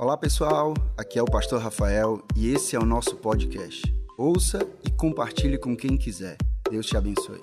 Olá pessoal, aqui é o Pastor Rafael e esse é o nosso podcast. Ouça e compartilhe com quem quiser. Deus te abençoe.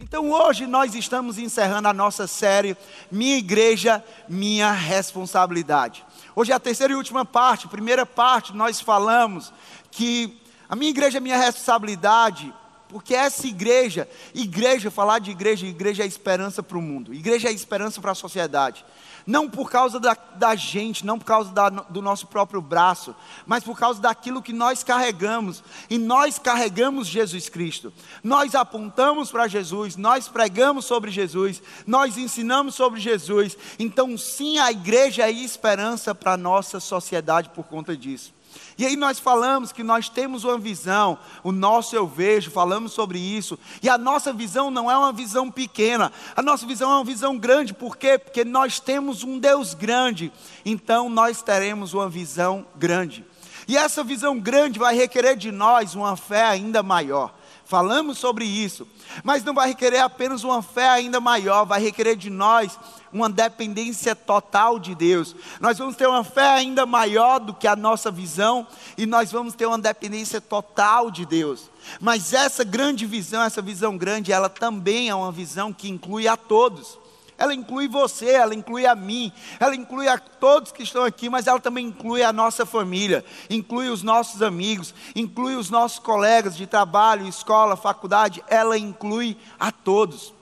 Então hoje nós estamos encerrando a nossa série Minha Igreja, Minha Responsabilidade. Hoje é a terceira e última parte. Primeira parte nós falamos que a minha igreja é minha responsabilidade porque essa igreja, igreja, falar de igreja, igreja é esperança para o mundo, igreja é esperança para a sociedade. Não por causa da, da gente, não por causa da, do nosso próprio braço, mas por causa daquilo que nós carregamos. E nós carregamos Jesus Cristo. Nós apontamos para Jesus, nós pregamos sobre Jesus, nós ensinamos sobre Jesus. Então, sim, a igreja é esperança para a nossa sociedade por conta disso. E aí nós falamos que nós temos uma visão, o nosso eu vejo, falamos sobre isso. E a nossa visão não é uma visão pequena, a nossa visão é uma visão grande, por quê? Porque nós temos um Deus grande, então nós teremos uma visão grande. E essa visão grande vai requerer de nós uma fé ainda maior. Falamos sobre isso, mas não vai requerer apenas uma fé ainda maior, vai requerer de nós uma dependência total de Deus. Nós vamos ter uma fé ainda maior do que a nossa visão e nós vamos ter uma dependência total de Deus. Mas essa grande visão, essa visão grande, ela também é uma visão que inclui a todos. Ela inclui você, ela inclui a mim, ela inclui a todos que estão aqui, mas ela também inclui a nossa família, inclui os nossos amigos, inclui os nossos colegas de trabalho, escola, faculdade, ela inclui a todos.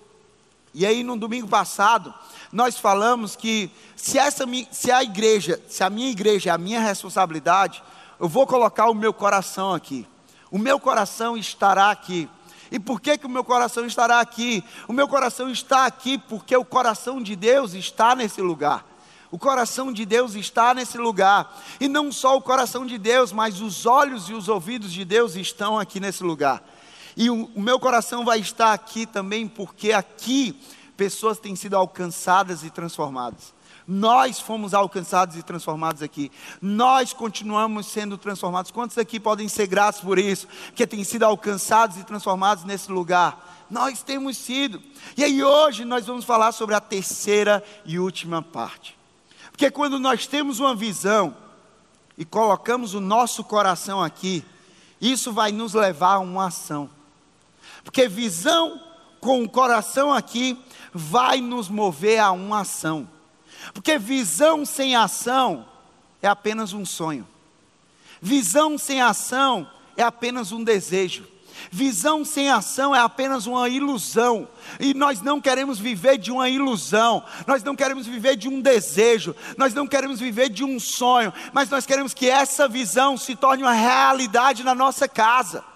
E aí, no domingo passado, nós falamos que se, essa, se a igreja, se a minha igreja é a minha responsabilidade, eu vou colocar o meu coração aqui. O meu coração estará aqui. E por que, que o meu coração estará aqui? O meu coração está aqui porque o coração de Deus está nesse lugar. O coração de Deus está nesse lugar. E não só o coração de Deus, mas os olhos e os ouvidos de Deus estão aqui nesse lugar. E o, o meu coração vai estar aqui também porque aqui pessoas têm sido alcançadas e transformadas. Nós fomos alcançados e transformados aqui. Nós continuamos sendo transformados. Quantos aqui podem ser gratos por isso? Que têm sido alcançados e transformados nesse lugar. Nós temos sido. E aí hoje nós vamos falar sobre a terceira e última parte. Porque quando nós temos uma visão e colocamos o nosso coração aqui, isso vai nos levar a uma ação. Porque visão com o coração aqui vai nos mover a uma ação. Porque visão sem ação é apenas um sonho. Visão sem ação é apenas um desejo. Visão sem ação é apenas uma ilusão. E nós não queremos viver de uma ilusão, nós não queremos viver de um desejo, nós não queremos viver de um sonho, mas nós queremos que essa visão se torne uma realidade na nossa casa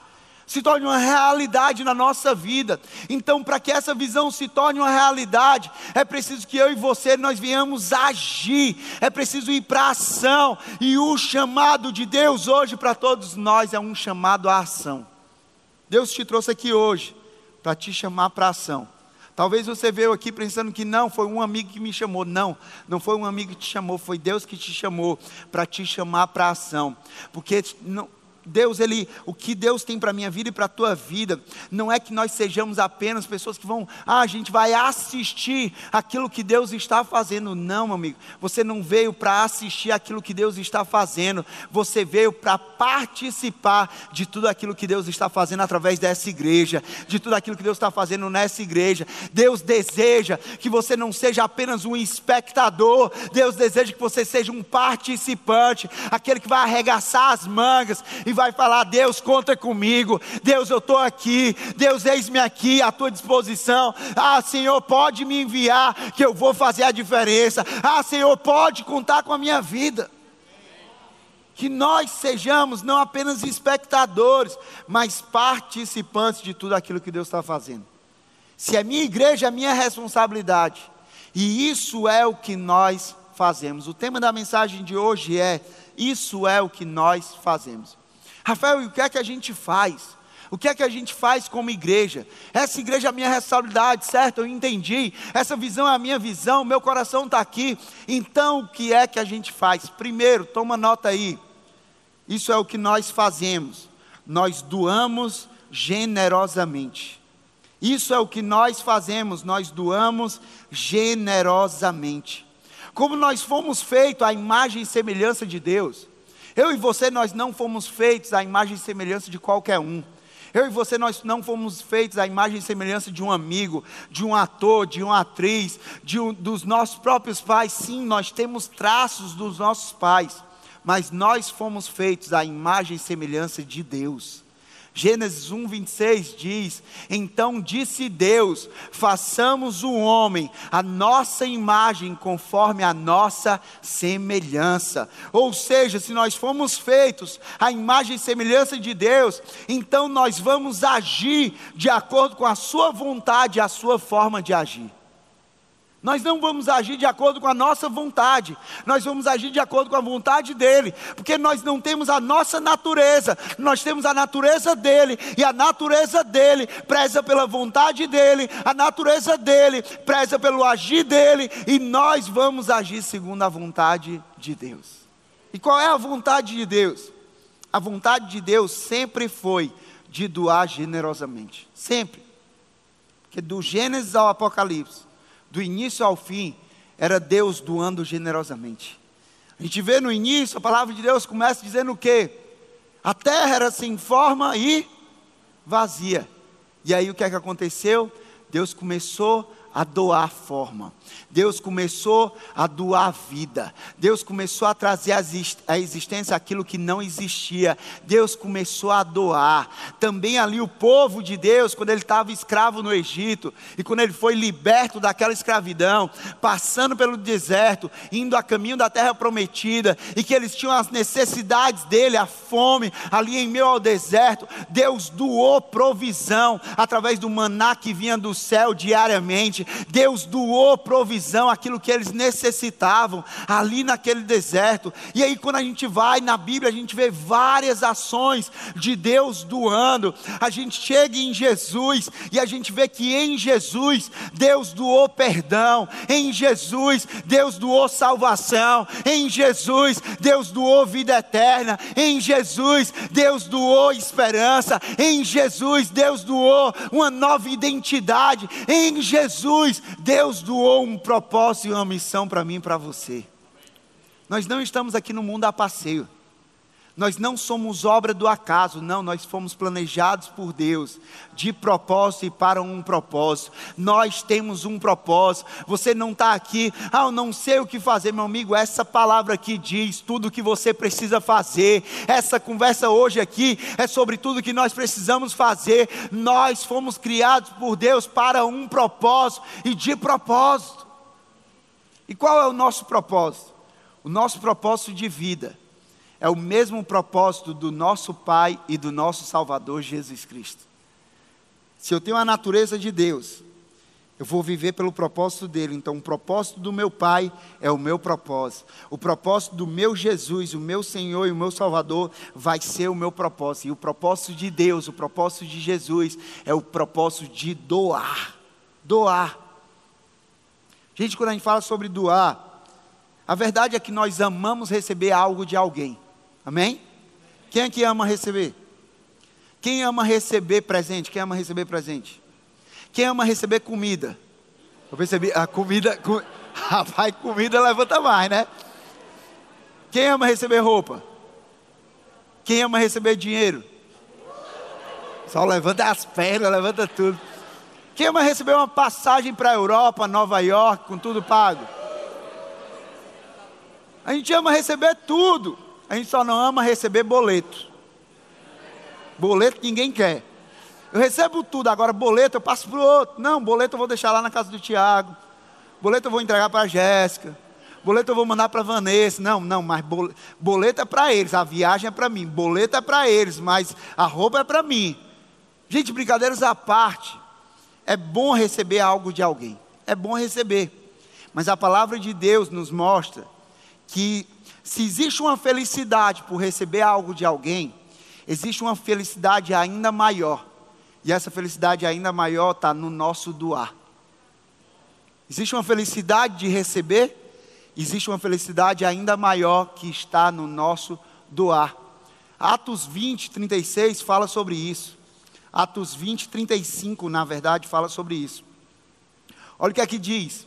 se torne uma realidade na nossa vida. Então, para que essa visão se torne uma realidade, é preciso que eu e você nós venhamos agir, é preciso ir para ação. E o chamado de Deus hoje para todos nós é um chamado à ação. Deus te trouxe aqui hoje para te chamar para ação. Talvez você veio aqui pensando que não, foi um amigo que me chamou. Não, não foi um amigo que te chamou, foi Deus que te chamou para te chamar para ação. Porque não, Deus, ele, o que Deus tem para a minha vida e para a tua vida, não é que nós sejamos apenas pessoas que vão, ah, a gente vai assistir aquilo que Deus está fazendo. Não, meu amigo, você não veio para assistir aquilo que Deus está fazendo, você veio para participar de tudo aquilo que Deus está fazendo através dessa igreja, de tudo aquilo que Deus está fazendo nessa igreja. Deus deseja que você não seja apenas um espectador, Deus deseja que você seja um participante, aquele que vai arregaçar as mangas e vai falar: Deus, conta comigo. Deus, eu estou aqui. Deus, eis-me aqui à tua disposição. Ah, Senhor, pode me enviar, que eu vou fazer a diferença. Ah, Senhor, pode contar com a minha vida. Que nós sejamos não apenas espectadores, mas participantes de tudo aquilo que Deus está fazendo. Se é minha igreja, é minha responsabilidade. E isso é o que nós fazemos. O tema da mensagem de hoje é: Isso é o que nós fazemos. Rafael, e o que é que a gente faz? O que é que a gente faz como igreja? Essa igreja é a minha responsabilidade, certo? Eu entendi. Essa visão é a minha visão, meu coração está aqui. Então, o que é que a gente faz? Primeiro, toma nota aí. Isso é o que nós fazemos. Nós doamos generosamente. Isso é o que nós fazemos, nós doamos generosamente. como nós fomos feitos à imagem e semelhança de Deus. Eu e você, nós não fomos feitos à imagem e semelhança de qualquer um. Eu e você, nós não fomos feitos à imagem e semelhança de um amigo, de um ator, de uma atriz, de um, dos nossos próprios pais. Sim, nós temos traços dos nossos pais, mas nós fomos feitos à imagem e semelhança de Deus. Gênesis 1, 26 diz: Então disse Deus: façamos o homem a nossa imagem, conforme a nossa semelhança. Ou seja, se nós fomos feitos a imagem e semelhança de Deus, então nós vamos agir de acordo com a Sua vontade e a Sua forma de agir. Nós não vamos agir de acordo com a nossa vontade, nós vamos agir de acordo com a vontade dele, porque nós não temos a nossa natureza, nós temos a natureza dele, e a natureza dele preza pela vontade dele, a natureza dele preza pelo agir dele, e nós vamos agir segundo a vontade de Deus. E qual é a vontade de Deus? A vontade de Deus sempre foi de doar generosamente, sempre. Porque do Gênesis ao Apocalipse, do início ao fim, era Deus doando generosamente. A gente vê no início, a palavra de Deus começa dizendo o quê? A terra era sem forma e vazia. E aí o que é que aconteceu? Deus começou a doar forma. Deus começou a doar vida. Deus começou a trazer à existência aquilo que não existia. Deus começou a doar. Também ali o povo de Deus, quando ele estava escravo no Egito e quando ele foi liberto daquela escravidão, passando pelo deserto, indo a caminho da terra prometida, e que eles tinham as necessidades dele, a fome, ali em meio ao deserto, Deus doou provisão através do maná que vinha do céu diariamente. Deus doou provisão, aquilo que eles necessitavam ali naquele deserto. E aí, quando a gente vai na Bíblia, a gente vê várias ações de Deus doando. A gente chega em Jesus e a gente vê que em Jesus Deus doou perdão, em Jesus Deus doou salvação, em Jesus Deus doou vida eterna, em Jesus Deus doou esperança, em Jesus Deus doou uma nova identidade, em Jesus, Deus doou um propósito e uma missão para mim e para você. Nós não estamos aqui no mundo a passeio. Nós não somos obra do acaso, não, nós fomos planejados por Deus, de propósito e para um propósito. Nós temos um propósito. Você não está aqui, ah, eu não sei o que fazer, meu amigo. Essa palavra aqui diz tudo o que você precisa fazer. Essa conversa hoje aqui é sobre tudo que nós precisamos fazer. Nós fomos criados por Deus para um propósito e de propósito. E qual é o nosso propósito? O nosso propósito de vida é o mesmo propósito do nosso Pai e do nosso Salvador Jesus Cristo. Se eu tenho a natureza de Deus, eu vou viver pelo propósito dele. Então, o propósito do meu Pai é o meu propósito. O propósito do meu Jesus, o meu Senhor e o meu Salvador, vai ser o meu propósito. E o propósito de Deus, o propósito de Jesus, é o propósito de doar. Doar. Gente, quando a gente fala sobre doar, a verdade é que nós amamos receber algo de alguém. Amém? Quem é que ama receber? Quem ama receber presente? Quem ama receber presente? Quem ama receber comida? Eu percebi, a comida, com... rapaz, comida levanta mais, né? Quem ama receber roupa? Quem ama receber dinheiro? Só levanta as pernas, levanta tudo. Quem ama receber uma passagem para a Europa, Nova York, com tudo pago? A gente ama receber tudo. A gente só não ama receber boleto. Boleto ninguém quer. Eu recebo tudo, agora boleto eu passo para o outro. Não, boleto eu vou deixar lá na casa do Tiago. Boleto eu vou entregar para a Jéssica. Boleto eu vou mandar para a Vanessa. Não, não, mas boleto é para eles, a viagem é para mim. Boleto é para eles, mas a roupa é para mim. Gente, brincadeiras à parte. É bom receber algo de alguém. É bom receber. Mas a palavra de Deus nos mostra que se existe uma felicidade por receber algo de alguém, existe uma felicidade ainda maior. E essa felicidade ainda maior está no nosso doar. Existe uma felicidade de receber, existe uma felicidade ainda maior que está no nosso doar. Atos 20, 36 fala sobre isso. Atos 20, 35, na verdade, fala sobre isso. Olha o que aqui diz: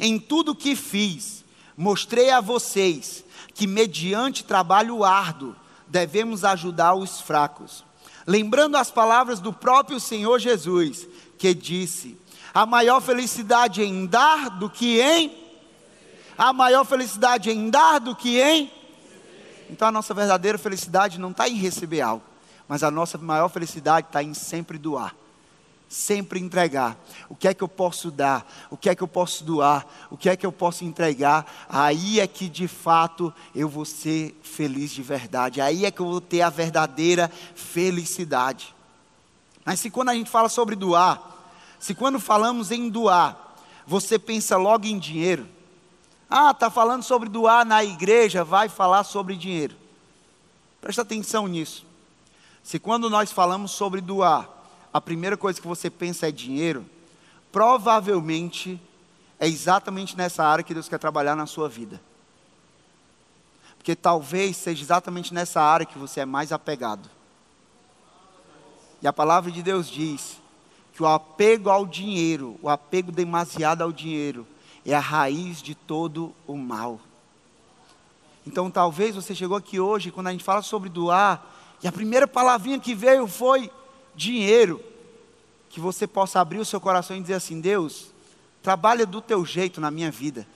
Em tudo que fiz, mostrei a vocês que, mediante trabalho árduo, devemos ajudar os fracos. Lembrando as palavras do próprio Senhor Jesus, que disse: a maior felicidade em dar do que em. A maior felicidade em dar do que em. Então a nossa verdadeira felicidade não está em receber algo, mas a nossa maior felicidade está em sempre doar sempre entregar. O que é que eu posso dar? O que é que eu posso doar? O que é que eu posso entregar? Aí é que de fato eu vou ser feliz de verdade. Aí é que eu vou ter a verdadeira felicidade. Mas se quando a gente fala sobre doar, se quando falamos em doar, você pensa logo em dinheiro. Ah, está falando sobre doar na igreja, vai falar sobre dinheiro. Presta atenção nisso. Se quando nós falamos sobre doar, a primeira coisa que você pensa é dinheiro, provavelmente é exatamente nessa área que Deus quer trabalhar na sua vida. Porque talvez seja exatamente nessa área que você é mais apegado. E a palavra de Deus diz que o apego ao dinheiro, o apego demasiado ao dinheiro, é a raiz de todo o mal. Então talvez você chegou aqui hoje, quando a gente fala sobre doar, e a primeira palavrinha que veio foi dinheiro, que você possa abrir o seu coração e dizer assim: Deus, trabalha do teu jeito na minha vida,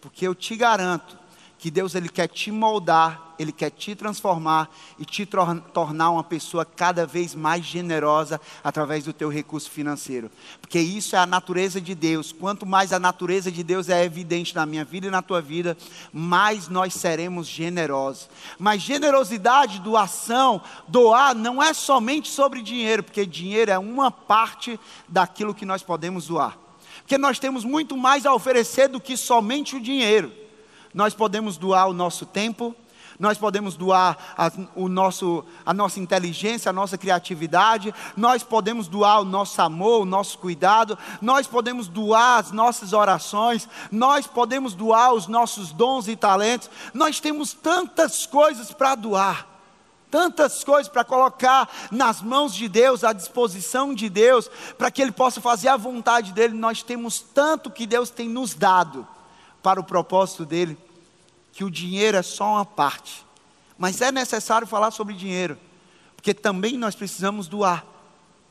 porque eu te garanto que Deus ele quer te moldar, ele quer te transformar e te tornar uma pessoa cada vez mais generosa através do teu recurso financeiro. Porque isso é a natureza de Deus. Quanto mais a natureza de Deus é evidente na minha vida e na tua vida, mais nós seremos generosos. Mas generosidade, doação, doar não é somente sobre dinheiro, porque dinheiro é uma parte daquilo que nós podemos doar. Porque nós temos muito mais a oferecer do que somente o dinheiro nós podemos doar o nosso tempo, nós podemos doar a, o nosso, a nossa inteligência, a nossa criatividade, nós podemos doar o nosso amor, o nosso cuidado, nós podemos doar as nossas orações, nós podemos doar os nossos dons e talentos, nós temos tantas coisas para doar. Tantas coisas para colocar nas mãos de Deus, à disposição de Deus, para que Ele possa fazer a vontade dEle. Nós temos tanto que Deus tem nos dado para o propósito dEle que o dinheiro é só uma parte. Mas é necessário falar sobre dinheiro, porque também nós precisamos doar.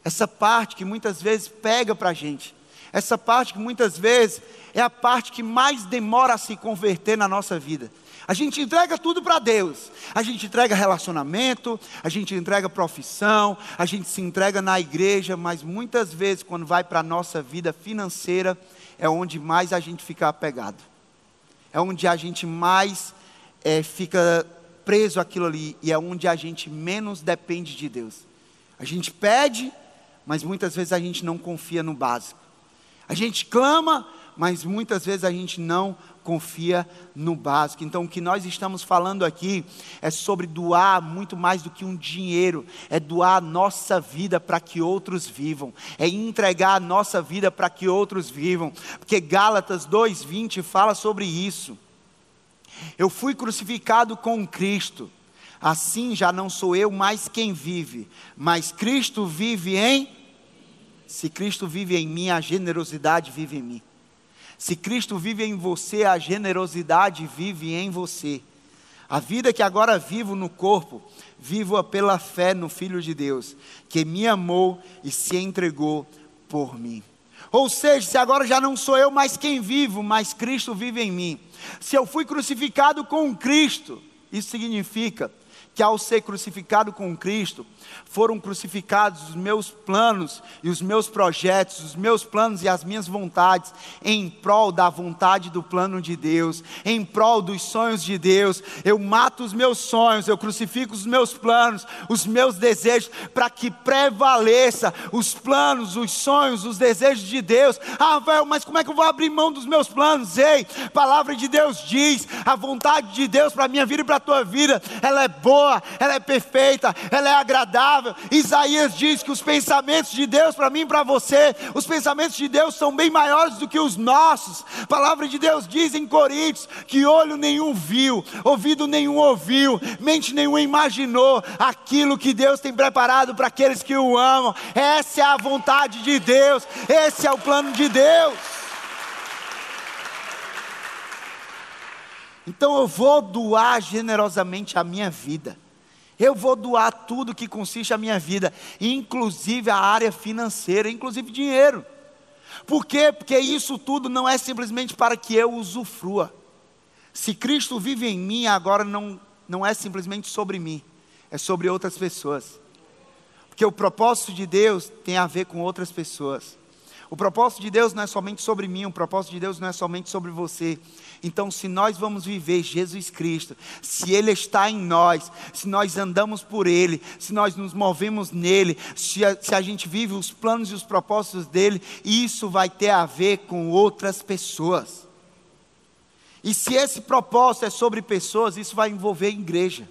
Essa parte que muitas vezes pega para a gente, essa parte que muitas vezes é a parte que mais demora a se converter na nossa vida. A gente entrega tudo para Deus. A gente entrega relacionamento, a gente entrega profissão, a gente se entrega na igreja, mas muitas vezes, quando vai para a nossa vida financeira, é onde mais a gente fica apegado é onde a gente mais é, fica preso aquilo ali e é onde a gente menos depende de Deus. A gente pede, mas muitas vezes a gente não confia no básico. A gente clama, mas muitas vezes a gente não confia no básico. Então, o que nós estamos falando aqui é sobre doar muito mais do que um dinheiro, é doar a nossa vida para que outros vivam, é entregar a nossa vida para que outros vivam, porque Gálatas 2:20 fala sobre isso. Eu fui crucificado com Cristo. Assim já não sou eu mais quem vive, mas Cristo vive em Se Cristo vive em mim, a generosidade vive em mim. Se Cristo vive em você, a generosidade vive em você. A vida que agora vivo no corpo, vivo-a pela fé no Filho de Deus, que me amou e se entregou por mim. Ou seja, se agora já não sou eu mais quem vivo, mas Cristo vive em mim. Se eu fui crucificado com Cristo, isso significa que ao ser crucificado com Cristo, foram crucificados os meus planos e os meus projetos, os meus planos e as minhas vontades, em prol da vontade do plano de Deus, em prol dos sonhos de Deus. Eu mato os meus sonhos, eu crucifico os meus planos, os meus desejos, para que prevaleça os planos, os sonhos, os desejos de Deus. Ah, velho, mas como é que eu vou abrir mão dos meus planos? Ei, palavra de Deus diz: a vontade de Deus para a minha vida e para a tua vida, ela é boa boa, ela é perfeita, ela é agradável. Isaías diz que os pensamentos de Deus para mim e para você, os pensamentos de Deus são bem maiores do que os nossos. A palavra de Deus diz em Coríntios que olho nenhum viu, ouvido nenhum ouviu, mente nenhuma imaginou aquilo que Deus tem preparado para aqueles que o amam. Essa é a vontade de Deus, esse é o plano de Deus. Então eu vou doar generosamente a minha vida. Eu vou doar tudo que consiste a minha vida, inclusive a área financeira, inclusive dinheiro. Por quê? Porque isso tudo não é simplesmente para que eu usufrua. Se Cristo vive em mim, agora não, não é simplesmente sobre mim, é sobre outras pessoas. Porque o propósito de Deus tem a ver com outras pessoas. O propósito de Deus não é somente sobre mim, o propósito de Deus não é somente sobre você. Então, se nós vamos viver Jesus Cristo, se Ele está em nós, se nós andamos por Ele, se nós nos movemos nele, se a, se a gente vive os planos e os propósitos dele, isso vai ter a ver com outras pessoas. E se esse propósito é sobre pessoas, isso vai envolver igreja.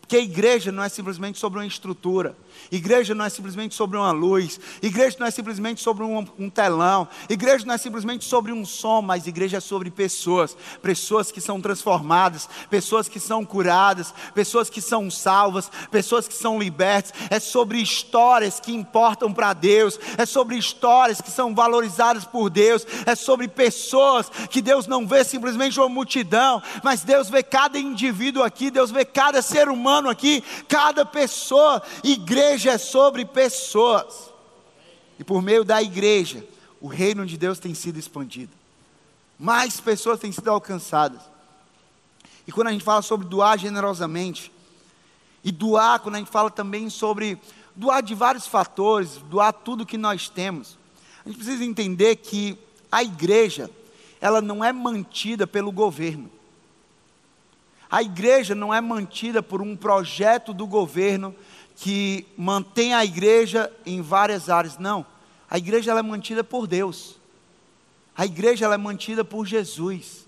Porque a igreja não é simplesmente sobre uma estrutura, igreja não é simplesmente sobre uma luz, igreja não é simplesmente sobre um, um, telão, igreja não é simplesmente sobre um som, mas igreja é sobre pessoas, pessoas que são transformadas, pessoas que são curadas, pessoas que são salvas, pessoas que são libertas, é sobre histórias que importam para Deus, é sobre histórias que são valorizadas por Deus, é sobre pessoas que Deus não vê simplesmente uma multidão, mas Deus vê cada indivíduo aqui, Deus vê cada ser humano aqui, cada pessoa. Igreja é sobre pessoas. E por meio da igreja, o reino de Deus tem sido expandido. Mais pessoas têm sido alcançadas. E quando a gente fala sobre doar generosamente, e doar, quando a gente fala também sobre doar de vários fatores, doar tudo que nós temos, a gente precisa entender que a igreja, ela não é mantida pelo governo. A igreja não é mantida por um projeto do governo que mantém a igreja em várias áreas. Não. A igreja é mantida por Deus. A igreja é mantida por Jesus.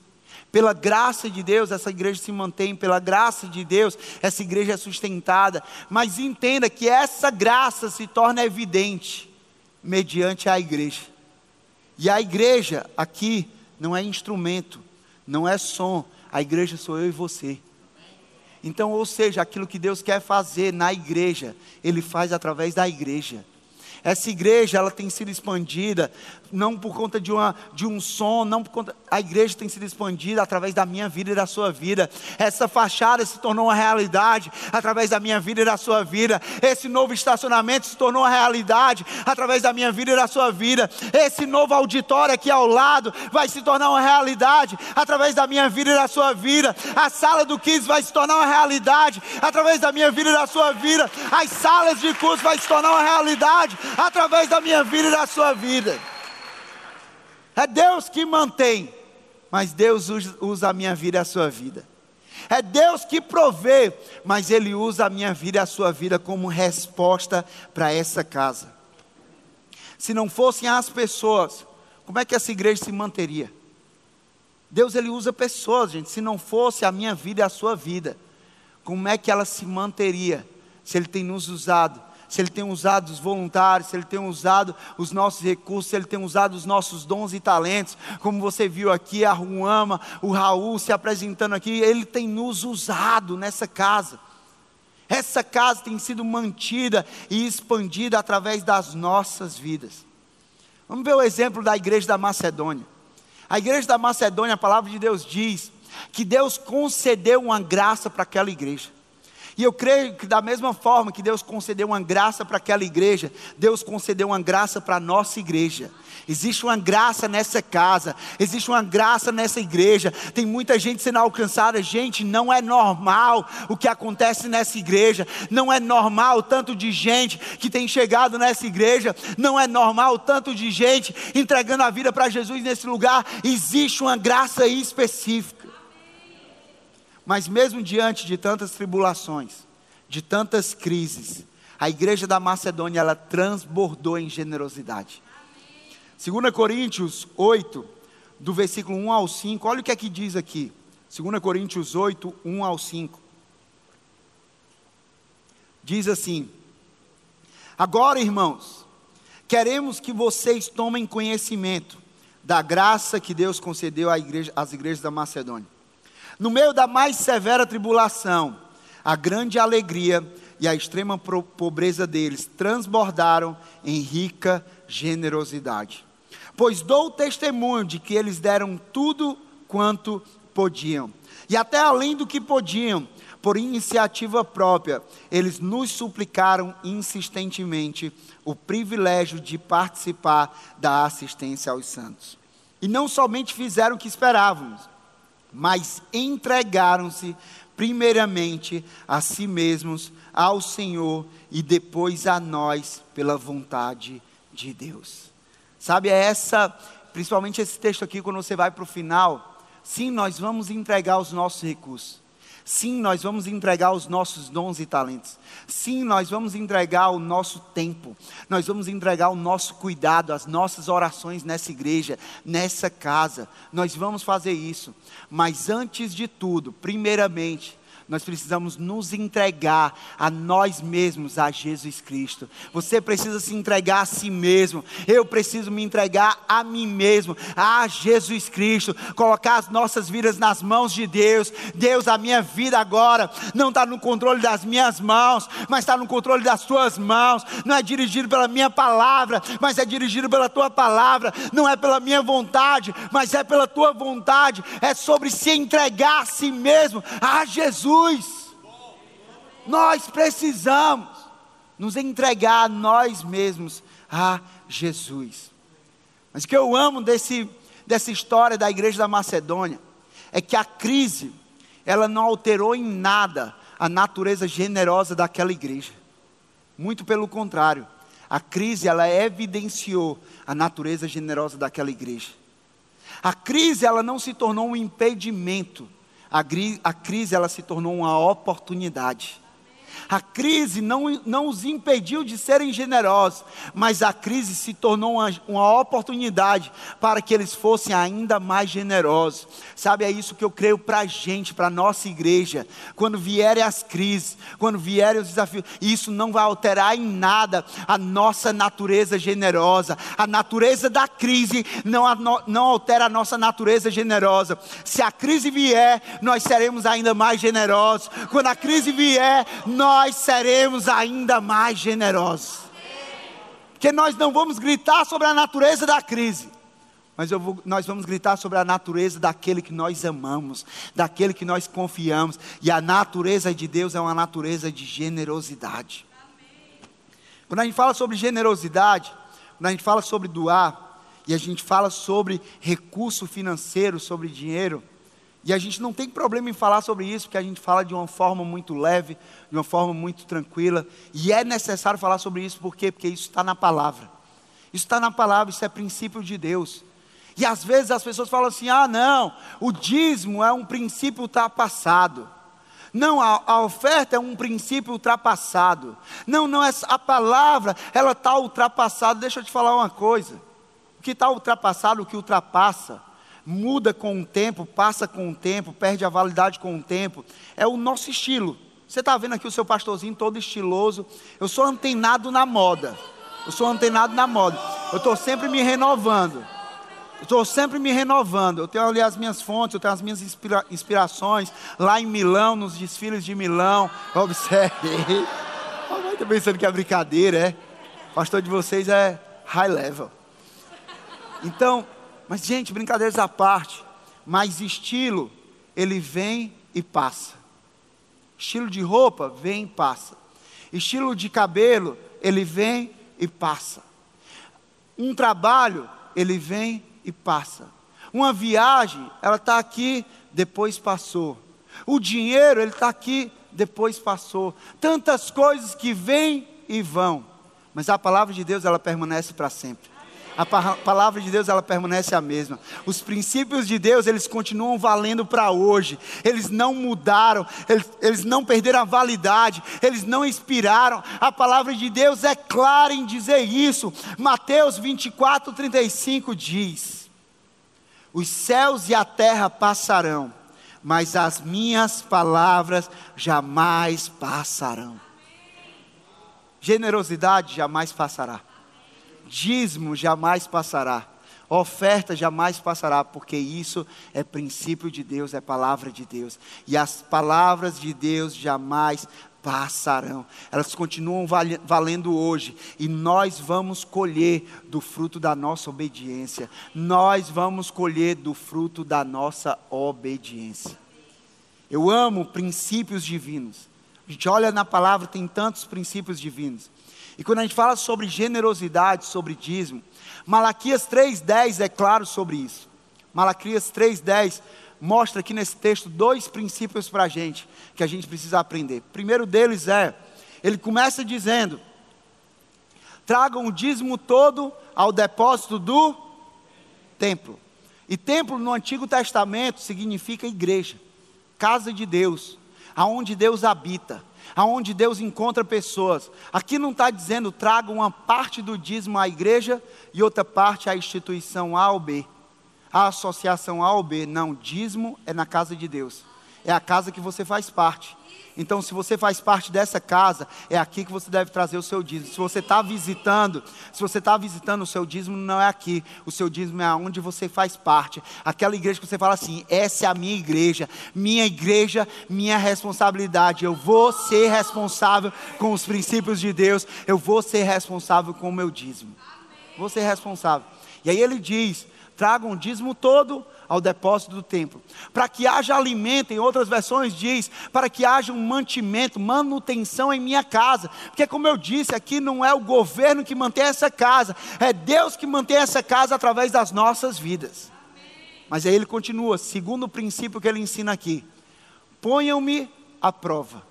Pela graça de Deus, essa igreja se mantém, pela graça de Deus, essa igreja é sustentada. Mas entenda que essa graça se torna evidente mediante a igreja. E a igreja aqui não é instrumento, não é som, a igreja sou eu e você. Então, ou seja, aquilo que Deus quer fazer na igreja, Ele faz através da igreja. Essa igreja ela tem sido expandida não por conta de, uma, de um som, não por conta. A igreja tem sido expandida através da minha vida e da sua vida. Essa fachada se tornou uma realidade através da minha vida e da sua vida. Esse novo estacionamento se tornou uma realidade através da minha vida e da sua vida. Esse novo auditório aqui ao lado vai se tornar uma realidade através da minha vida e da sua vida. A sala do Kids vai se tornar uma realidade através da minha vida e da sua vida. As salas de curso vai se tornar uma realidade através da minha vida e da sua vida. É Deus que mantém, mas Deus usa a minha vida e a sua vida. É Deus que provê, mas Ele usa a minha vida e a sua vida como resposta para essa casa. Se não fossem as pessoas, como é que essa igreja se manteria? Deus ele usa pessoas, gente. Se não fosse a minha vida e a sua vida, como é que ela se manteria? Se Ele tem nos usado se Ele tem usado os voluntários, se Ele tem usado os nossos recursos, se Ele tem usado os nossos dons e talentos, como você viu aqui, a Ruama, o Raul se apresentando aqui, Ele tem nos usado nessa casa. Essa casa tem sido mantida e expandida através das nossas vidas. Vamos ver o exemplo da igreja da Macedônia. A igreja da Macedônia, a palavra de Deus diz que Deus concedeu uma graça para aquela igreja. E eu creio que, da mesma forma que Deus concedeu uma graça para aquela igreja, Deus concedeu uma graça para a nossa igreja. Existe uma graça nessa casa, existe uma graça nessa igreja. Tem muita gente sendo alcançada. Gente, não é normal o que acontece nessa igreja. Não é normal o tanto de gente que tem chegado nessa igreja. Não é normal o tanto de gente entregando a vida para Jesus nesse lugar. Existe uma graça específica. Mas mesmo diante de tantas tribulações, de tantas crises, a igreja da Macedônia ela transbordou em generosidade. 2 Coríntios 8, do versículo 1 ao 5, olha o que é que diz aqui. 2 Coríntios 8, 1 ao 5. Diz assim: Agora, irmãos, queremos que vocês tomem conhecimento da graça que Deus concedeu igreja, às igrejas da Macedônia no meio da mais severa tribulação, a grande alegria e a extrema pobreza deles transbordaram em rica generosidade. Pois dou testemunho de que eles deram tudo quanto podiam, e até além do que podiam, por iniciativa própria, eles nos suplicaram insistentemente o privilégio de participar da assistência aos santos. E não somente fizeram o que esperávamos, mas entregaram-se primeiramente a si mesmos, ao Senhor e depois a nós, pela vontade de Deus. Sabe, é essa, principalmente esse texto aqui, quando você vai para o final, sim, nós vamos entregar os nossos recursos. Sim, nós vamos entregar os nossos dons e talentos. Sim, nós vamos entregar o nosso tempo. Nós vamos entregar o nosso cuidado, as nossas orações nessa igreja, nessa casa. Nós vamos fazer isso. Mas antes de tudo, primeiramente, nós precisamos nos entregar a nós mesmos, a Jesus Cristo. Você precisa se entregar a si mesmo. Eu preciso me entregar a mim mesmo, a Jesus Cristo. Colocar as nossas vidas nas mãos de Deus. Deus, a minha vida agora não está no controle das minhas mãos, mas está no controle das tuas mãos. Não é dirigido pela minha palavra, mas é dirigido pela tua palavra. Não é pela minha vontade, mas é pela tua vontade. É sobre se entregar a si mesmo a Jesus. Jesus. Nós precisamos nos entregar a nós mesmos a Jesus. Mas o que eu amo desse, dessa história da igreja da Macedônia é que a crise, ela não alterou em nada a natureza generosa daquela igreja. Muito pelo contrário, a crise ela evidenciou a natureza generosa daquela igreja. A crise ela não se tornou um impedimento a, crise ela se tornou uma oportunidade. A crise não, não os impediu de serem generosos, mas a crise se tornou uma, uma oportunidade para que eles fossem ainda mais generosos. Sabe, é isso que eu creio para a gente, para a nossa igreja. Quando vierem as crises, quando vierem os desafios, isso não vai alterar em nada a nossa natureza generosa. A natureza da crise não, não altera a nossa natureza generosa. Se a crise vier, nós seremos ainda mais generosos. Quando a crise vier, nós nós seremos ainda mais generosos. Porque nós não vamos gritar sobre a natureza da crise, mas vou, nós vamos gritar sobre a natureza daquele que nós amamos, daquele que nós confiamos. E a natureza de Deus é uma natureza de generosidade. Quando a gente fala sobre generosidade, quando a gente fala sobre doar, e a gente fala sobre recurso financeiro, sobre dinheiro, e a gente não tem problema em falar sobre isso, porque a gente fala de uma forma muito leve, de uma forma muito tranquila. E é necessário falar sobre isso, por quê? Porque isso está na palavra. Isso está na palavra, isso é princípio de Deus. E às vezes as pessoas falam assim: ah, não, o dízimo é um princípio ultrapassado. Não, a, a oferta é um princípio ultrapassado. Não, não, essa, a palavra, ela está ultrapassada. Deixa eu te falar uma coisa. O que está ultrapassado, o que ultrapassa, muda com o tempo, passa com o tempo, perde a validade com o tempo. É o nosso estilo. Você está vendo aqui o seu pastorzinho todo estiloso. Eu sou antenado na moda. Eu sou antenado na moda. Eu estou sempre me renovando. Eu estou sempre me renovando. Eu tenho ali as minhas fontes, eu tenho as minhas inspira inspirações lá em Milão, nos desfiles de Milão. Observe. Estar pensando que é brincadeira, é? O pastor de vocês é high level. Então, mas, gente, brincadeiras à parte. Mas estilo, ele vem e passa. Estilo de roupa, vem e passa. Estilo de cabelo, ele vem e passa. Um trabalho, ele vem e passa. Uma viagem, ela está aqui, depois passou. O dinheiro, ele está aqui, depois passou. Tantas coisas que vêm e vão. Mas a palavra de Deus, ela permanece para sempre. A palavra de Deus ela permanece a mesma. Os princípios de Deus eles continuam valendo para hoje. Eles não mudaram, eles, eles não perderam a validade, eles não expiraram. A palavra de Deus é clara em dizer isso. Mateus 24, 35 diz: Os céus e a terra passarão, mas as minhas palavras jamais passarão. Generosidade jamais passará dízimo jamais passará, oferta jamais passará, porque isso é princípio de Deus, é palavra de Deus, e as palavras de Deus jamais passarão, elas continuam valendo hoje, e nós vamos colher do fruto da nossa obediência, nós vamos colher do fruto da nossa obediência. Eu amo princípios divinos. A gente olha na palavra, tem tantos princípios divinos. E quando a gente fala sobre generosidade, sobre dízimo, Malaquias 3,10 é claro sobre isso. Malaquias 3,10 mostra aqui nesse texto dois princípios para a gente, que a gente precisa aprender. O primeiro deles é, ele começa dizendo: tragam o dízimo todo ao depósito do templo. E templo no Antigo Testamento significa igreja, casa de Deus, aonde Deus habita aonde Deus encontra pessoas. Aqui não está dizendo traga uma parte do dízimo à igreja e outra parte à instituição A ou B, à associação A ou B. Não, dízimo é na casa de Deus. É a casa que você faz parte. Então, se você faz parte dessa casa, é aqui que você deve trazer o seu dízimo. Se você está visitando, se você está visitando o seu dízimo, não é aqui. O seu dízimo é aonde você faz parte. Aquela igreja que você fala assim: essa é a minha igreja, minha igreja, minha responsabilidade. Eu vou ser responsável com os princípios de Deus. Eu vou ser responsável com o meu dízimo. Vou ser responsável. E aí ele diz: tragam o dízimo todo ao depósito do templo. Para que haja alimento, em outras versões diz, para que haja um mantimento, manutenção em minha casa. Porque, como eu disse, aqui não é o governo que mantém essa casa, é Deus que mantém essa casa através das nossas vidas. Mas aí ele continua, segundo o princípio que ele ensina aqui: ponham-me à prova.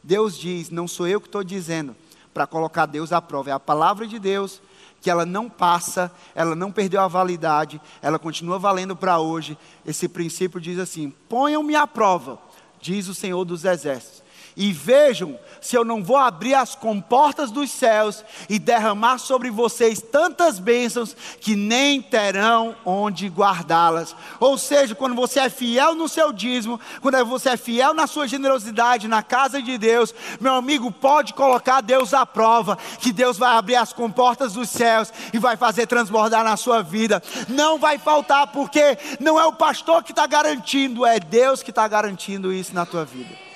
Deus diz, não sou eu que estou dizendo, para colocar Deus à prova, é a palavra de Deus que ela não passa, ela não perdeu a validade, ela continua valendo para hoje. Esse princípio diz assim: ponham-me à prova, diz o Senhor dos Exércitos e vejam se eu não vou abrir as comportas dos céus e derramar sobre vocês tantas bênçãos que nem terão onde guardá-las. Ou seja, quando você é fiel no seu dízimo, quando você é fiel na sua generosidade na casa de Deus, meu amigo, pode colocar Deus à prova, que Deus vai abrir as comportas dos céus e vai fazer transbordar na sua vida. Não vai faltar, porque não é o pastor que está garantindo, é Deus que está garantindo isso na tua vida.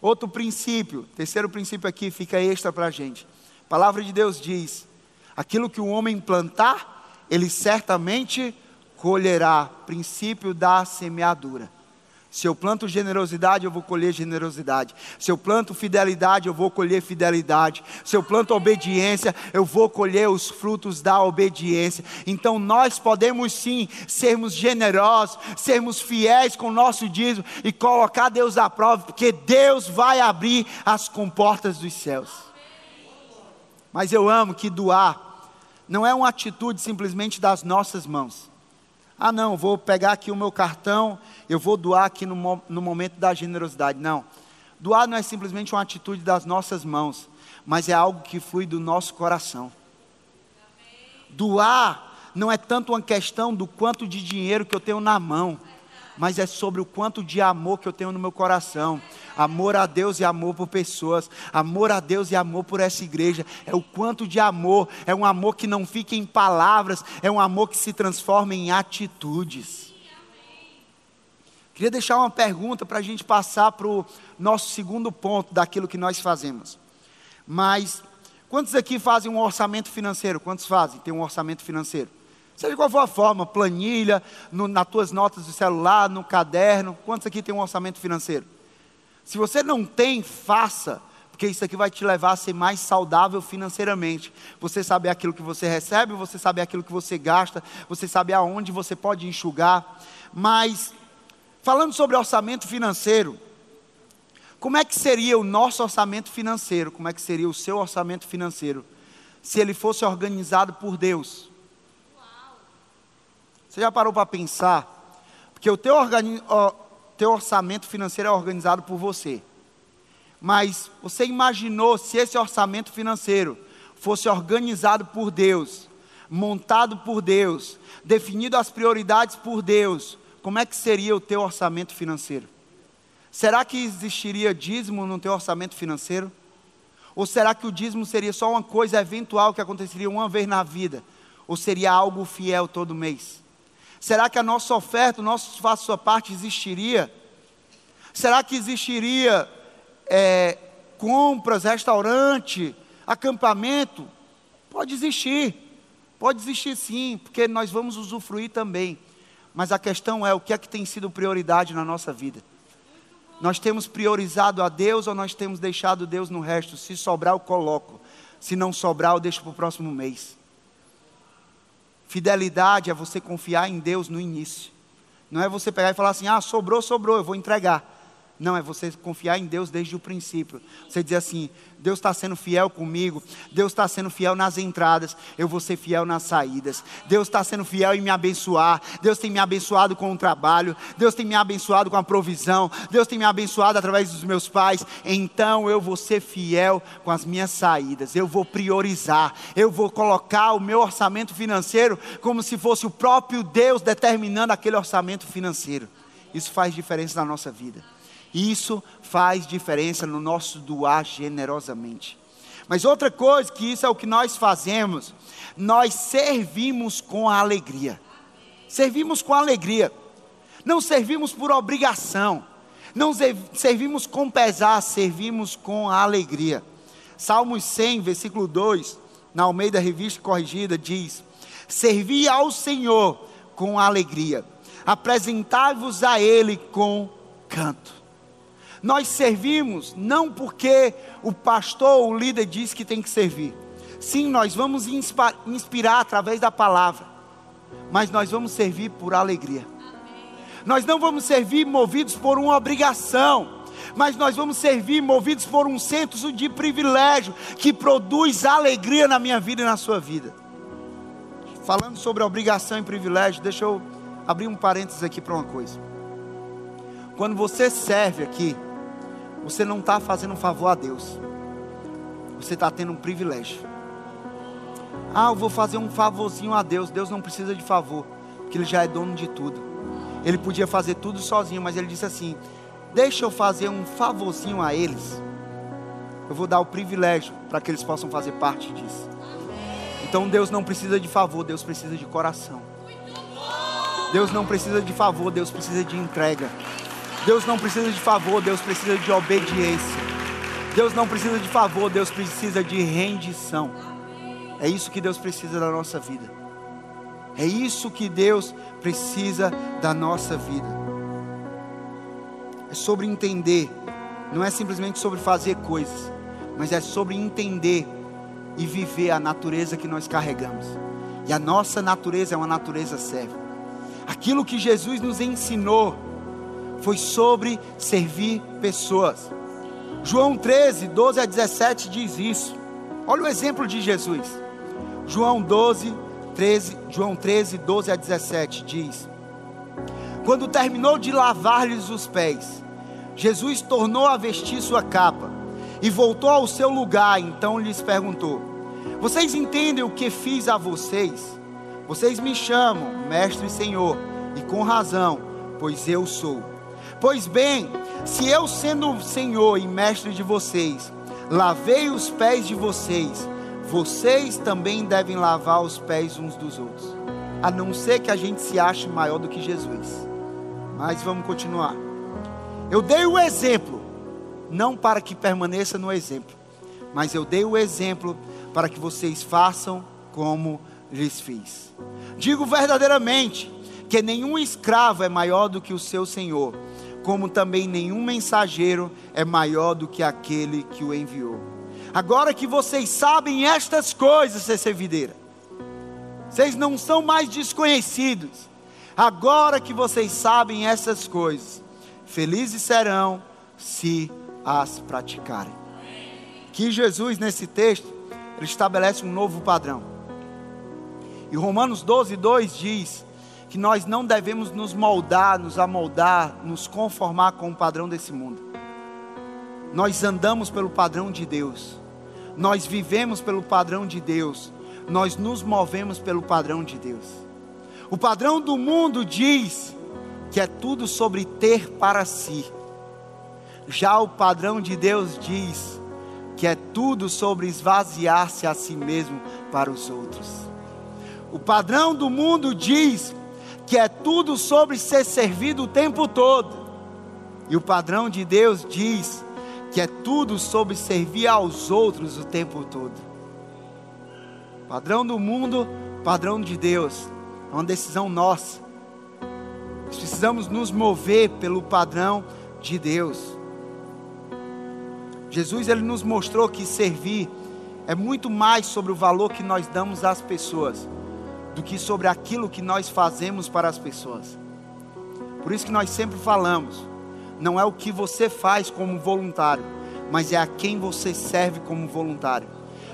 Outro princípio, terceiro princípio aqui fica extra para a gente. A palavra de Deus diz: aquilo que o homem plantar, ele certamente colherá. Princípio da semeadura. Se eu planto generosidade, eu vou colher generosidade. Se eu planto fidelidade, eu vou colher fidelidade. Se eu planto obediência, eu vou colher os frutos da obediência. Então nós podemos sim sermos generosos, sermos fiéis com o nosso dízimo e colocar Deus à prova, porque Deus vai abrir as comportas dos céus. Mas eu amo que doar não é uma atitude simplesmente das nossas mãos. Ah, não, vou pegar aqui o meu cartão, eu vou doar aqui no, no momento da generosidade. Não. Doar não é simplesmente uma atitude das nossas mãos, mas é algo que flui do nosso coração. Doar não é tanto uma questão do quanto de dinheiro que eu tenho na mão, mas é sobre o quanto de amor que eu tenho no meu coração. Amor a Deus e amor por pessoas. Amor a Deus e amor por essa igreja. É o quanto de amor. É um amor que não fica em palavras. É um amor que se transforma em atitudes. Queria deixar uma pergunta para a gente passar para o nosso segundo ponto daquilo que nós fazemos. Mas, quantos aqui fazem um orçamento financeiro? Quantos fazem? Tem um orçamento financeiro? Seja qual for a forma, planilha, no, nas tuas notas do celular, no caderno. Quantos aqui tem um orçamento financeiro? Se você não tem, faça, porque isso aqui vai te levar a ser mais saudável financeiramente. Você sabe aquilo que você recebe, você sabe aquilo que você gasta, você sabe aonde você pode enxugar. Mas, falando sobre orçamento financeiro, como é que seria o nosso orçamento financeiro? Como é que seria o seu orçamento financeiro? Se ele fosse organizado por Deus. Você já parou para pensar? Porque o teu, organi... teu orçamento financeiro é organizado por você. Mas você imaginou se esse orçamento financeiro fosse organizado por Deus, montado por Deus, definido as prioridades por Deus, como é que seria o teu orçamento financeiro? Será que existiria dízimo no teu orçamento financeiro? Ou será que o dízimo seria só uma coisa eventual que aconteceria uma vez na vida? Ou seria algo fiel todo mês? Será que a nossa oferta, o nosso faça sua parte existiria? Será que existiria é, compras, restaurante, acampamento? Pode existir, pode existir sim, porque nós vamos usufruir também. Mas a questão é o que é que tem sido prioridade na nossa vida. Nós temos priorizado a Deus ou nós temos deixado Deus no resto? Se sobrar, eu coloco. Se não sobrar, eu deixo para o próximo mês. Fidelidade é você confiar em Deus no início. Não é você pegar e falar assim: ah, sobrou, sobrou, eu vou entregar. Não, é você confiar em Deus desde o princípio. Você dizer assim: Deus está sendo fiel comigo, Deus está sendo fiel nas entradas, eu vou ser fiel nas saídas. Deus está sendo fiel em me abençoar, Deus tem me abençoado com o trabalho, Deus tem me abençoado com a provisão, Deus tem me abençoado através dos meus pais. Então eu vou ser fiel com as minhas saídas, eu vou priorizar, eu vou colocar o meu orçamento financeiro como se fosse o próprio Deus determinando aquele orçamento financeiro. Isso faz diferença na nossa vida. Isso faz diferença no nosso doar generosamente. Mas outra coisa, que isso é o que nós fazemos, nós servimos com alegria. Servimos com alegria. Não servimos por obrigação. Não servimos com pesar, servimos com alegria. Salmos 100, versículo 2, na Almeida Revista Corrigida, diz: Servi ao Senhor com alegria, apresentai-vos a Ele com canto. Nós servimos não porque o pastor ou o líder diz que tem que servir. Sim, nós vamos inspirar através da palavra, mas nós vamos servir por alegria. Nós não vamos servir movidos por uma obrigação, mas nós vamos servir movidos por um senso de privilégio que produz alegria na minha vida e na sua vida. Falando sobre obrigação e privilégio, deixa eu abrir um parênteses aqui para uma coisa. Quando você serve aqui, você não está fazendo um favor a Deus, você está tendo um privilégio. Ah, eu vou fazer um favorzinho a Deus. Deus não precisa de favor, porque Ele já é dono de tudo. Ele podia fazer tudo sozinho, mas Ele disse assim: Deixa eu fazer um favorzinho a eles. Eu vou dar o privilégio para que eles possam fazer parte disso. Então Deus não precisa de favor, Deus precisa de coração. Deus não precisa de favor, Deus precisa de entrega. Deus não precisa de favor, Deus precisa de obediência. Deus não precisa de favor, Deus precisa de rendição. É isso que Deus precisa da nossa vida. É isso que Deus precisa da nossa vida. É sobre entender, não é simplesmente sobre fazer coisas, mas é sobre entender e viver a natureza que nós carregamos. E a nossa natureza é uma natureza serva. Aquilo que Jesus nos ensinou foi sobre servir pessoas. João 13, 12 a 17 diz isso. Olha o exemplo de Jesus. João 12, 13, João 13, 12 a 17 diz: Quando terminou de lavar-lhes os pés, Jesus tornou a vestir sua capa e voltou ao seu lugar. Então lhes perguntou: Vocês entendem o que fiz a vocês? Vocês me chamam, mestre e senhor, e com razão, pois eu sou. Pois bem, se eu, sendo Senhor e mestre de vocês, lavei os pés de vocês, vocês também devem lavar os pés uns dos outros, a não ser que a gente se ache maior do que Jesus. Mas vamos continuar. Eu dei o exemplo, não para que permaneça no exemplo, mas eu dei o exemplo para que vocês façam como lhes fiz. Digo verdadeiramente que nenhum escravo é maior do que o seu senhor como também nenhum mensageiro é maior do que aquele que o enviou. Agora que vocês sabem estas coisas, CC Videira, vocês não são mais desconhecidos. Agora que vocês sabem essas coisas, felizes serão se as praticarem. Que Jesus, nesse texto, ele estabelece um novo padrão. E Romanos 12, 2 diz que nós não devemos nos moldar, nos amoldar, nos conformar com o padrão desse mundo. Nós andamos pelo padrão de Deus, nós vivemos pelo padrão de Deus, nós nos movemos pelo padrão de Deus. O padrão do mundo diz que é tudo sobre ter para si, já o padrão de Deus diz que é tudo sobre esvaziar-se a si mesmo para os outros. O padrão do mundo diz que é tudo sobre ser servido o tempo todo. E o padrão de Deus diz que é tudo sobre servir aos outros o tempo todo. Padrão do mundo, padrão de Deus. É uma decisão nossa. precisamos nos mover pelo padrão de Deus. Jesus ele nos mostrou que servir é muito mais sobre o valor que nós damos às pessoas do que sobre aquilo que nós fazemos para as pessoas. Por isso que nós sempre falamos, não é o que você faz como voluntário, mas é a quem você serve como voluntário.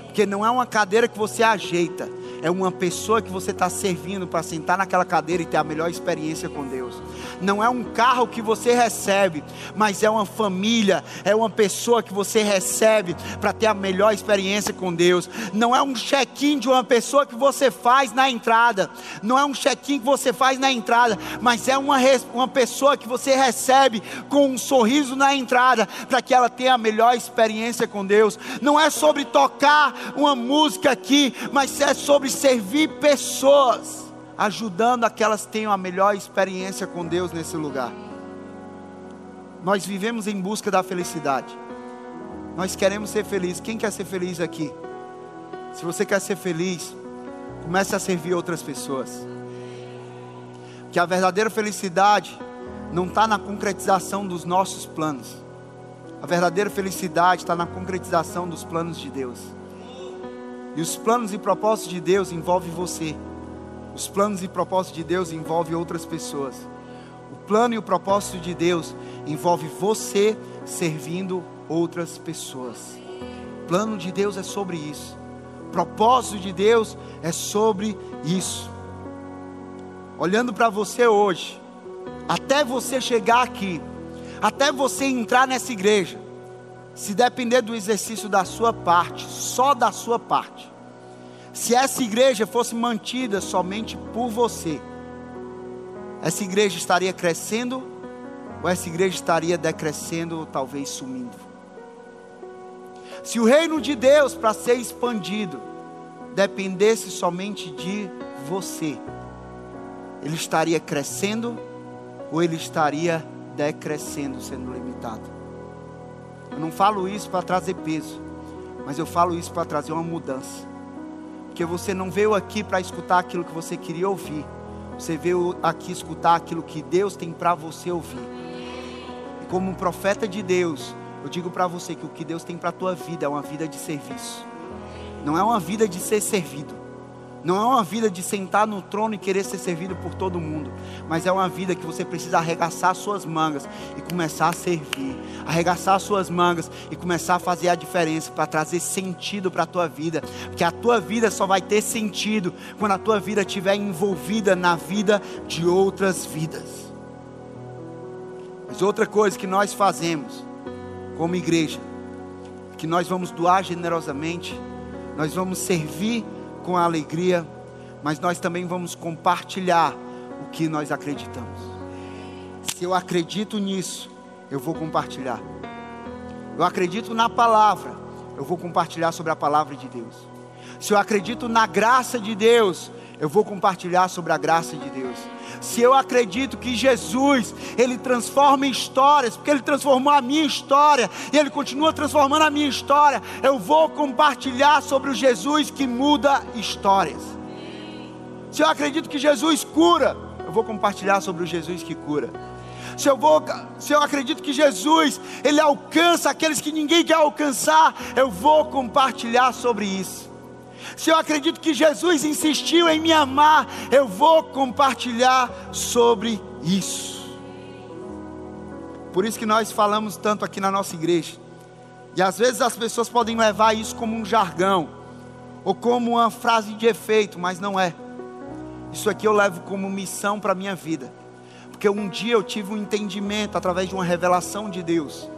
Porque não é uma cadeira que você ajeita, é uma pessoa que você está servindo para sentar naquela cadeira e ter a melhor experiência com Deus. Não é um carro que você recebe, mas é uma família, é uma pessoa que você recebe para ter a melhor experiência com Deus. Não é um check-in de uma pessoa que você faz na entrada, não é um check-in que você faz na entrada, mas é uma, uma pessoa que você recebe com um sorriso na entrada para que ela tenha a melhor experiência com Deus. Não é sobre tocar uma música aqui, mas é sobre servir pessoas, ajudando a que elas tenham a melhor experiência com Deus nesse lugar. Nós vivemos em busca da felicidade. Nós queremos ser felizes. Quem quer ser feliz aqui? Se você quer ser feliz, comece a servir outras pessoas. Que a verdadeira felicidade não está na concretização dos nossos planos. A verdadeira felicidade está na concretização dos planos de Deus. E os planos e propósitos de Deus envolvem você. Os planos e propósitos de Deus envolvem outras pessoas. O plano e o propósito de Deus envolve você servindo outras pessoas. O plano de Deus é sobre isso. O propósito de Deus é sobre isso. Olhando para você hoje, até você chegar aqui, até você entrar nessa igreja, se depender do exercício da sua parte, só da sua parte, se essa igreja fosse mantida somente por você, essa igreja estaria crescendo ou essa igreja estaria decrescendo ou talvez sumindo? Se o reino de Deus para ser expandido dependesse somente de você, ele estaria crescendo ou ele estaria decrescendo, sendo limitado? Eu não falo isso para trazer peso, mas eu falo isso para trazer uma mudança. Porque você não veio aqui para escutar aquilo que você queria ouvir, você veio aqui escutar aquilo que Deus tem para você ouvir. E como um profeta de Deus, eu digo para você que o que Deus tem para a tua vida é uma vida de serviço, não é uma vida de ser servido. Não é uma vida de sentar no trono e querer ser servido por todo mundo, mas é uma vida que você precisa arregaçar suas mangas e começar a servir, arregaçar suas mangas e começar a fazer a diferença para trazer sentido para a tua vida, porque a tua vida só vai ter sentido quando a tua vida estiver envolvida na vida de outras vidas. Mas outra coisa que nós fazemos como igreja, que nós vamos doar generosamente, nós vamos servir com alegria, mas nós também vamos compartilhar o que nós acreditamos. Se eu acredito nisso, eu vou compartilhar. Eu acredito na palavra, eu vou compartilhar sobre a palavra de Deus. Se eu acredito na graça de Deus, eu vou compartilhar sobre a graça de Deus. Se eu acredito que Jesus, Ele transforma histórias, porque Ele transformou a minha história, e Ele continua transformando a minha história, eu vou compartilhar sobre o Jesus que muda histórias. Se eu acredito que Jesus cura, eu vou compartilhar sobre o Jesus que cura. Se eu, vou, se eu acredito que Jesus, Ele alcança aqueles que ninguém quer alcançar, eu vou compartilhar sobre isso. Se eu acredito que Jesus insistiu em me amar, eu vou compartilhar sobre isso. Por isso que nós falamos tanto aqui na nossa igreja. E às vezes as pessoas podem levar isso como um jargão, ou como uma frase de efeito, mas não é. Isso aqui eu levo como missão para a minha vida. Porque um dia eu tive um entendimento através de uma revelação de Deus.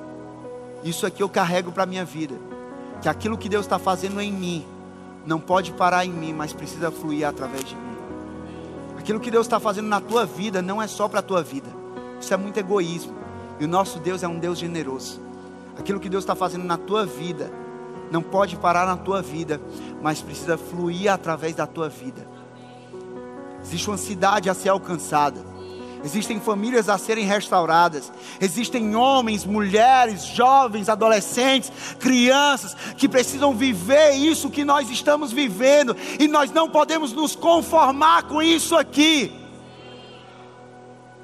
Isso aqui eu carrego para a minha vida. Que aquilo que Deus está fazendo em mim, não pode parar em mim, mas precisa fluir através de mim. Aquilo que Deus está fazendo na tua vida não é só para a tua vida, isso é muito egoísmo. E o nosso Deus é um Deus generoso. Aquilo que Deus está fazendo na tua vida não pode parar na tua vida, mas precisa fluir através da tua vida. Existe uma cidade a ser alcançada existem famílias a serem restauradas, existem homens, mulheres, jovens, adolescentes, crianças que precisam viver isso que nós estamos vivendo e nós não podemos nos conformar com isso aqui.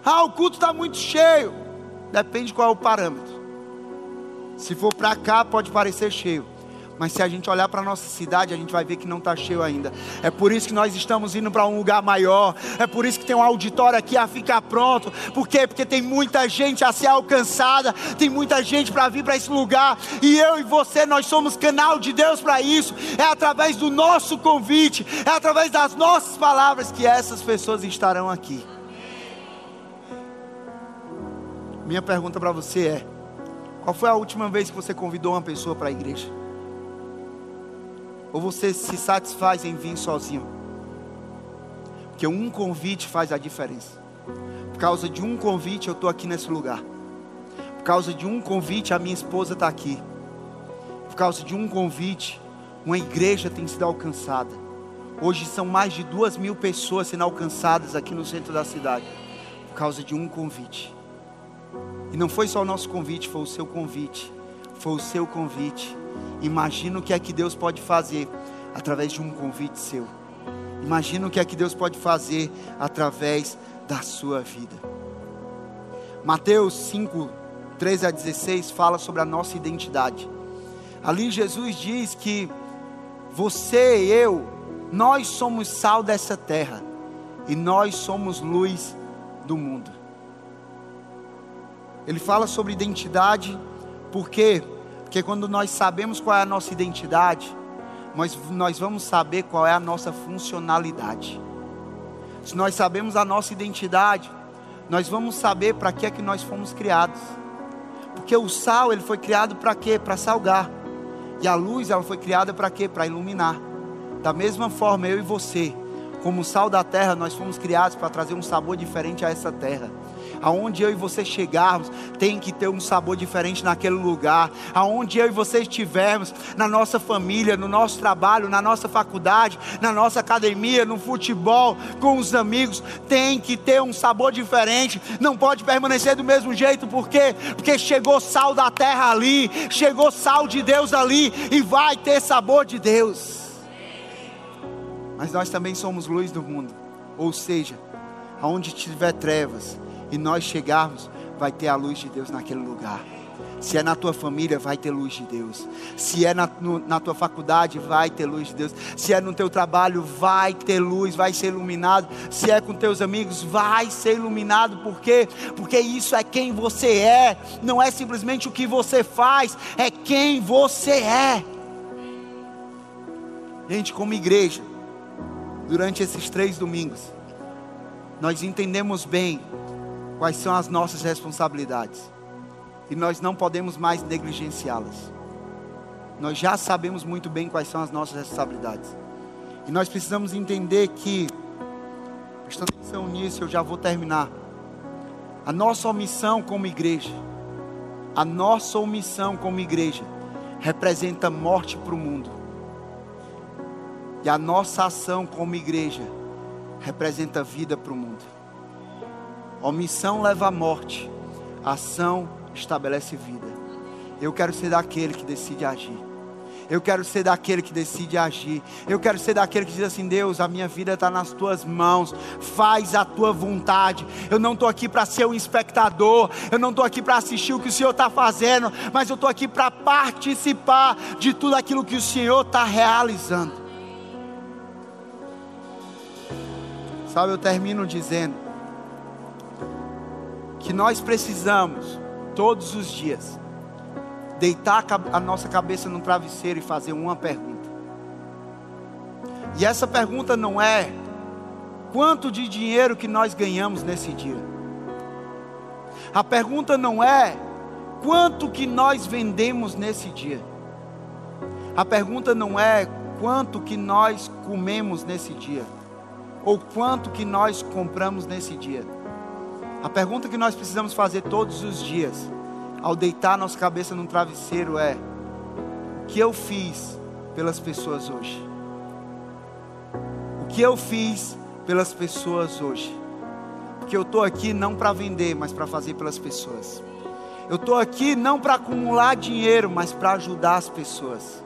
Ah, o culto está muito cheio. Depende qual é o parâmetro. Se for para cá, pode parecer cheio. Mas se a gente olhar para a nossa cidade, a gente vai ver que não está cheio ainda. É por isso que nós estamos indo para um lugar maior. É por isso que tem um auditório aqui a ficar pronto. Por quê? Porque tem muita gente a ser alcançada. Tem muita gente para vir para esse lugar. E eu e você, nós somos canal de Deus para isso. É através do nosso convite. É através das nossas palavras que essas pessoas estarão aqui. Minha pergunta para você é: qual foi a última vez que você convidou uma pessoa para a igreja? Ou você se satisfaz em vir sozinho? Porque um convite faz a diferença. Por causa de um convite eu estou aqui nesse lugar. Por causa de um convite a minha esposa está aqui. Por causa de um convite, uma igreja tem sido alcançada. Hoje são mais de duas mil pessoas sendo alcançadas aqui no centro da cidade. Por causa de um convite. E não foi só o nosso convite, foi o seu convite. Foi o seu convite. Imagina o que é que Deus pode fazer através de um convite seu. Imagina o que é que Deus pode fazer através da sua vida. Mateus 5, 13 a 16 fala sobre a nossa identidade. Ali Jesus diz que você e eu, nós somos sal dessa terra e nós somos luz do mundo. Ele fala sobre identidade porque porque quando nós sabemos qual é a nossa identidade, nós, nós vamos saber qual é a nossa funcionalidade. Se nós sabemos a nossa identidade, nós vamos saber para que é que nós fomos criados. Porque o sal, ele foi criado para quê? Para salgar. E a luz, ela foi criada para quê? Para iluminar. Da mesma forma, eu e você, como sal da terra, nós fomos criados para trazer um sabor diferente a essa terra aonde eu e você chegarmos, tem que ter um sabor diferente naquele lugar. Aonde eu e você estivermos, na nossa família, no nosso trabalho, na nossa faculdade, na nossa academia, no futebol, com os amigos, tem que ter um sabor diferente. Não pode permanecer do mesmo jeito, por quê? Porque chegou sal da terra ali, chegou sal de Deus ali e vai ter sabor de Deus. Mas nós também somos luz do mundo. Ou seja, aonde tiver trevas, e nós chegarmos, vai ter a luz de Deus naquele lugar. Se é na tua família, vai ter luz de Deus. Se é na, no, na tua faculdade, vai ter luz de Deus. Se é no teu trabalho, vai ter luz, vai ser iluminado. Se é com teus amigos, vai ser iluminado. Por quê? Porque isso é quem você é. Não é simplesmente o que você faz, é quem você é. Gente, como igreja, durante esses três domingos, nós entendemos bem quais são as nossas responsabilidades. E nós não podemos mais negligenciá-las. Nós já sabemos muito bem quais são as nossas responsabilidades. E nós precisamos entender que, prestando atenção nisso, eu já vou terminar. A nossa omissão como igreja, a nossa omissão como igreja, representa morte para o mundo. E a nossa ação como igreja representa vida para o mundo. Omissão leva à morte, ação estabelece vida. Eu quero ser daquele que decide agir. Eu quero ser daquele que decide agir. Eu quero ser daquele que diz assim: Deus, a minha vida está nas tuas mãos. Faz a tua vontade. Eu não estou aqui para ser um espectador. Eu não estou aqui para assistir o que o Senhor está fazendo. Mas eu estou aqui para participar de tudo aquilo que o Senhor está realizando. Sabe, eu termino dizendo que nós precisamos, todos os dias, deitar a nossa cabeça no travesseiro e fazer uma pergunta. E essa pergunta não é quanto de dinheiro que nós ganhamos nesse dia. A pergunta não é quanto que nós vendemos nesse dia. A pergunta não é quanto que nós comemos nesse dia ou quanto que nós compramos nesse dia. A pergunta que nós precisamos fazer todos os dias, ao deitar nossa cabeça num travesseiro, é: o que eu fiz pelas pessoas hoje? O que eu fiz pelas pessoas hoje? Porque eu estou aqui não para vender, mas para fazer pelas pessoas. Eu estou aqui não para acumular dinheiro, mas para ajudar as pessoas.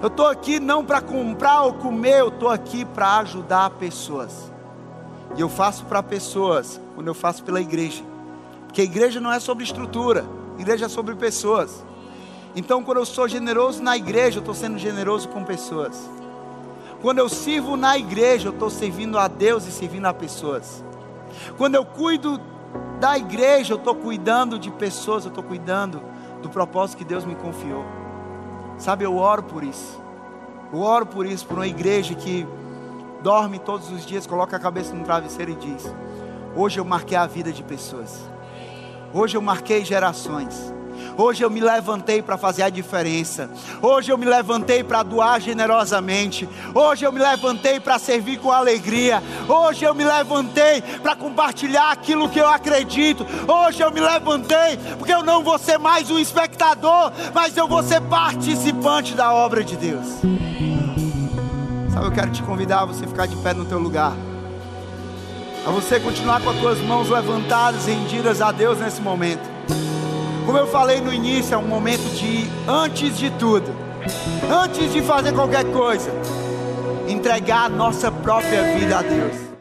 Eu estou aqui não para comprar ou comer, eu estou aqui para ajudar pessoas. E eu faço para pessoas quando eu faço pela igreja. Porque a igreja não é sobre estrutura, a igreja é sobre pessoas. Então, quando eu sou generoso na igreja, eu estou sendo generoso com pessoas. Quando eu sirvo na igreja, eu estou servindo a Deus e servindo a pessoas. Quando eu cuido da igreja, eu estou cuidando de pessoas, eu estou cuidando do propósito que Deus me confiou. Sabe, eu oro por isso. Eu oro por isso, por uma igreja que dorme todos os dias, coloca a cabeça no travesseiro e diz: Hoje eu marquei a vida de pessoas. Hoje eu marquei gerações. Hoje eu me levantei para fazer a diferença. Hoje eu me levantei para doar generosamente. Hoje eu me levantei para servir com alegria. Hoje eu me levantei para compartilhar aquilo que eu acredito. Hoje eu me levantei porque eu não vou ser mais um espectador, mas eu vou ser participante da obra de Deus. Sabe, eu quero te convidar a você ficar de pé no teu lugar. A você continuar com as tuas mãos levantadas, rendidas a Deus nesse momento. Como eu falei no início, é um momento de, antes de tudo, antes de fazer qualquer coisa, entregar a nossa própria vida a Deus.